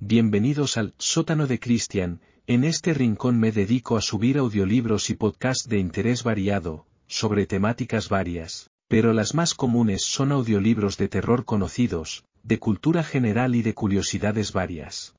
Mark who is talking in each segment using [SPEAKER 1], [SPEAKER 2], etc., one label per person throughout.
[SPEAKER 1] bienvenidos al sótano de Cristian, en este rincón me dedico a subir audiolibros y podcasts de interés variado, sobre temáticas varias, pero las más comunes son audiolibros de terror conocidos, de cultura general y de curiosidades varias.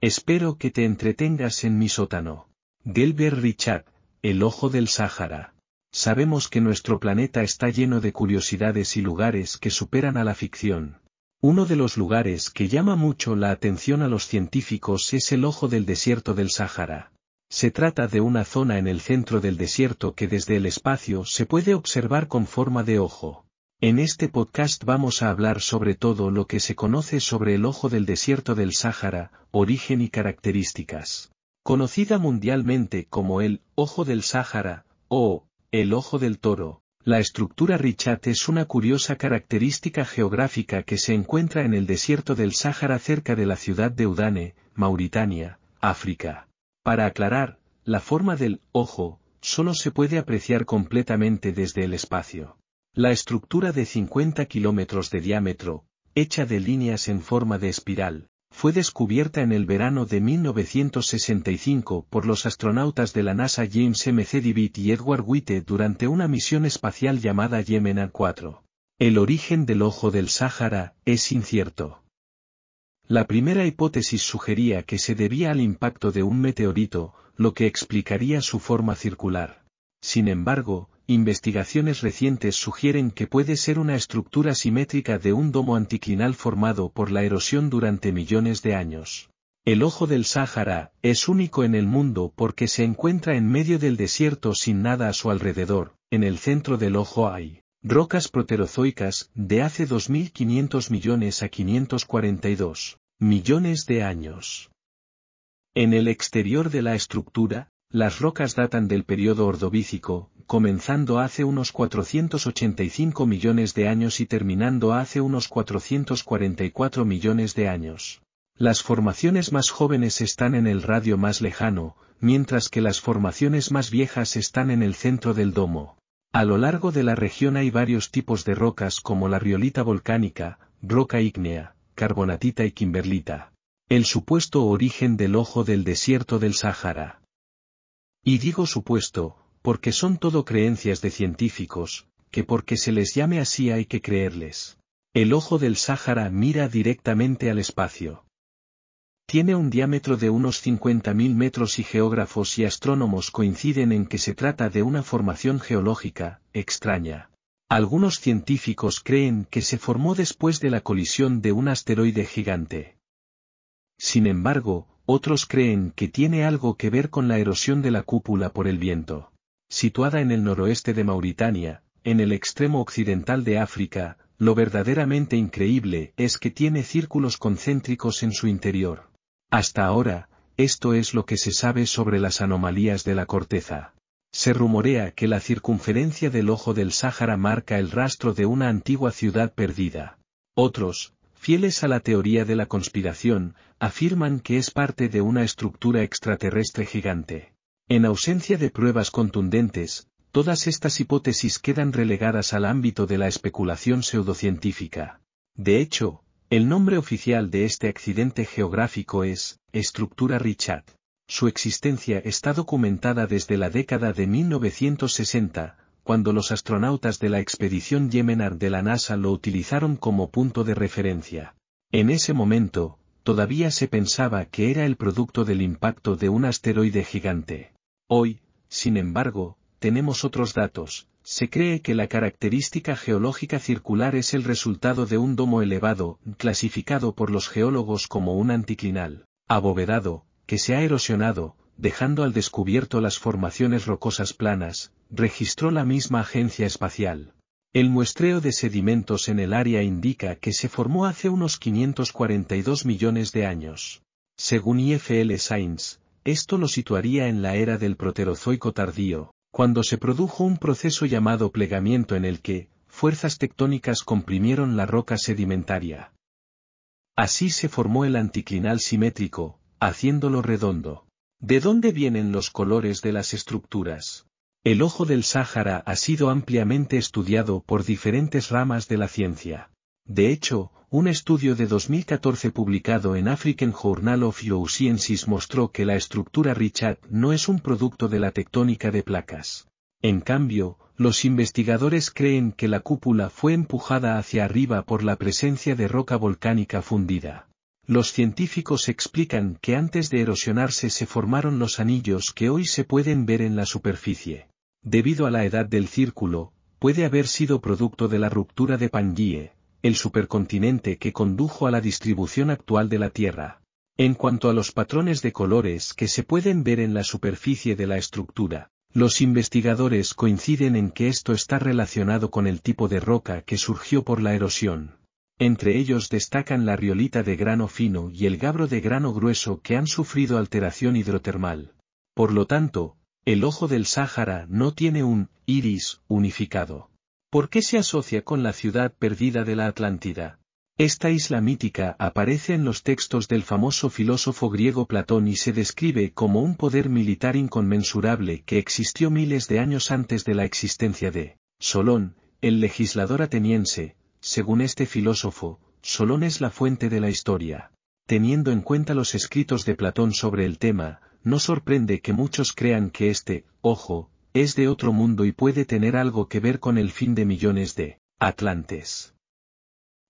[SPEAKER 1] Espero que te entretengas en mi sótano. Gelber Richard, El Ojo del Sáhara. Sabemos que nuestro planeta está lleno de curiosidades y lugares que superan a la ficción. Uno de los lugares que llama mucho la atención a los científicos es el ojo del desierto del Sáhara. Se trata de una zona en el centro del desierto que desde el espacio se puede observar con forma de ojo. En este podcast vamos a hablar sobre todo lo que se conoce sobre el ojo del desierto del Sáhara, origen y características. Conocida mundialmente como el ojo del Sáhara, o el ojo del toro, la estructura Richat es una curiosa característica geográfica que se encuentra en el desierto del Sáhara cerca de la ciudad de Udane, Mauritania, África. Para aclarar, la forma del ojo solo se puede apreciar completamente desde el espacio. La estructura de 50 kilómetros de diámetro, hecha de líneas en forma de espiral, fue descubierta en el verano de 1965 por los astronautas de la NASA James M. C. Y Edward White durante una misión espacial llamada Gemini 4. El origen del ojo del Sáhara es incierto. La primera hipótesis sugería que se debía al impacto de un meteorito, lo que explicaría su forma circular. Sin embargo, investigaciones recientes sugieren que puede ser una estructura simétrica de un domo anticlinal formado por la erosión durante millones de años. El ojo del Sáhara es único en el mundo porque se encuentra en medio del desierto sin nada a su alrededor, en el centro del ojo hay rocas proterozoicas de hace 2.500 millones a 542 millones de años. En el exterior de la estructura, las rocas datan del periodo ordovícico, comenzando hace unos 485 millones de años y terminando hace unos 444 millones de años. Las formaciones más jóvenes están en el radio más lejano, mientras que las formaciones más viejas están en el centro del domo. A lo largo de la región hay varios tipos de rocas como la riolita volcánica, roca ígnea, carbonatita y kimberlita. El supuesto origen del ojo del desierto del Sáhara. Y digo supuesto, porque son todo creencias de científicos, que porque se les llame así hay que creerles. El ojo del Sáhara mira directamente al espacio. Tiene un diámetro de unos 50.000 metros y geógrafos y astrónomos coinciden en que se trata de una formación geológica, extraña. Algunos científicos creen que se formó después de la colisión de un asteroide gigante. Sin embargo, otros creen que tiene algo que ver con la erosión de la cúpula por el viento. Situada en el noroeste de Mauritania, en el extremo occidental de África, lo verdaderamente increíble es que tiene círculos concéntricos en su interior. Hasta ahora, esto es lo que se sabe sobre las anomalías de la corteza. Se rumorea que la circunferencia del ojo del Sáhara marca el rastro de una antigua ciudad perdida. Otros, fieles a la teoría de la conspiración, afirman que es parte de una estructura extraterrestre gigante. En ausencia de pruebas contundentes, todas estas hipótesis quedan relegadas al ámbito de la especulación pseudocientífica. De hecho, el nombre oficial de este accidente geográfico es, estructura Richat. Su existencia está documentada desde la década de 1960, cuando los astronautas de la expedición Yemenar de la NASA lo utilizaron como punto de referencia. En ese momento, todavía se pensaba que era el producto del impacto de un asteroide gigante. Hoy, sin embargo, tenemos otros datos. Se cree que la característica geológica circular es el resultado de un domo elevado, clasificado por los geólogos como un anticlinal, abovedado, que se ha erosionado, dejando al descubierto las formaciones rocosas planas, registró la misma agencia espacial. El muestreo de sedimentos en el área indica que se formó hace unos 542 millones de años. Según IFL Science, esto lo situaría en la era del Proterozoico tardío, cuando se produjo un proceso llamado plegamiento en el que, fuerzas tectónicas comprimieron la roca sedimentaria. Así se formó el anticlinal simétrico, haciéndolo redondo. ¿De dónde vienen los colores de las estructuras? El ojo del Sáhara ha sido ampliamente estudiado por diferentes ramas de la ciencia. De hecho, un estudio de 2014 publicado en African Journal of Geosciences mostró que la estructura Richat no es un producto de la tectónica de placas. En cambio, los investigadores creen que la cúpula fue empujada hacia arriba por la presencia de roca volcánica fundida. Los científicos explican que antes de erosionarse se formaron los anillos que hoy se pueden ver en la superficie. Debido a la edad del círculo, puede haber sido producto de la ruptura de Pangaea, el supercontinente que condujo a la distribución actual de la Tierra. En cuanto a los patrones de colores que se pueden ver en la superficie de la estructura, los investigadores coinciden en que esto está relacionado con el tipo de roca que surgió por la erosión. Entre ellos destacan la riolita de grano fino y el gabro de grano grueso que han sufrido alteración hidrotermal. Por lo tanto, el ojo del Sáhara no tiene un iris unificado. ¿Por qué se asocia con la ciudad perdida de la Atlántida? Esta isla mítica aparece en los textos del famoso filósofo griego Platón y se describe como un poder militar inconmensurable que existió miles de años antes de la existencia de Solón, el legislador ateniense, según este filósofo, Solón es la fuente de la historia. Teniendo en cuenta los escritos de Platón sobre el tema, no sorprende que muchos crean que este, ojo, es de otro mundo y puede tener algo que ver con el fin de millones de Atlantes.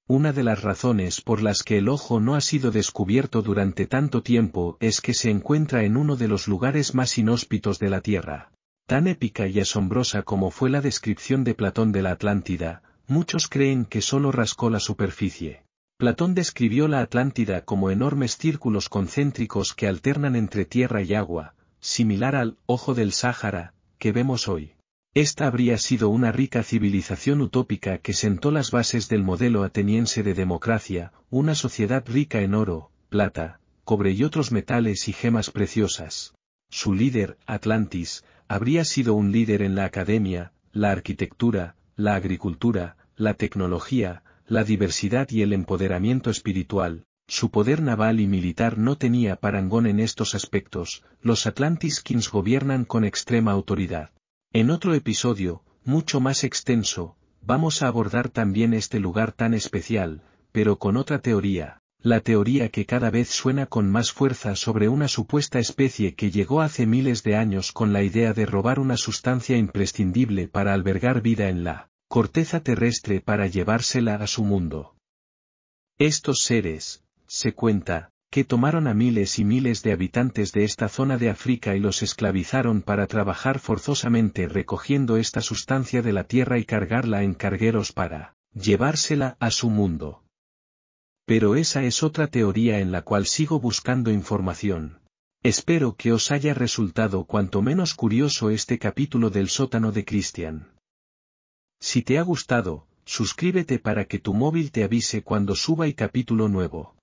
[SPEAKER 1] Una de las razones por las que el ojo no ha sido descubierto durante tanto tiempo es que se encuentra en uno de los lugares más inhóspitos de la Tierra. Tan épica y asombrosa como fue la descripción de Platón de la Atlántida, muchos creen que solo rascó la superficie. Platón describió la Atlántida como enormes círculos concéntricos que alternan entre tierra y agua, similar al ojo del Sáhara, que vemos hoy. Esta habría sido una rica civilización utópica que sentó las bases del modelo ateniense de democracia, una sociedad rica en oro, plata, cobre y otros metales y gemas preciosas. Su líder, Atlantis, habría sido un líder en la academia, la arquitectura, la agricultura, la tecnología, la diversidad y el empoderamiento espiritual, su poder naval y militar no tenía parangón en estos aspectos, los Atlantis Kings gobiernan con extrema autoridad. En otro episodio, mucho más extenso, vamos a abordar también este lugar tan especial, pero con otra teoría, la teoría que cada vez suena con más fuerza sobre una supuesta especie que llegó hace miles de años con la idea de robar una sustancia imprescindible para albergar vida en la corteza terrestre para llevársela a su mundo. Estos seres, se cuenta, que tomaron a miles y miles de habitantes de esta zona de África y los esclavizaron para trabajar forzosamente recogiendo esta sustancia de la tierra y cargarla en cargueros para llevársela a su mundo. Pero esa es otra teoría en la cual sigo buscando información. Espero que os haya resultado cuanto menos curioso este capítulo del sótano de Christian. Si te ha gustado, suscríbete para que tu móvil te avise cuando suba el capítulo nuevo.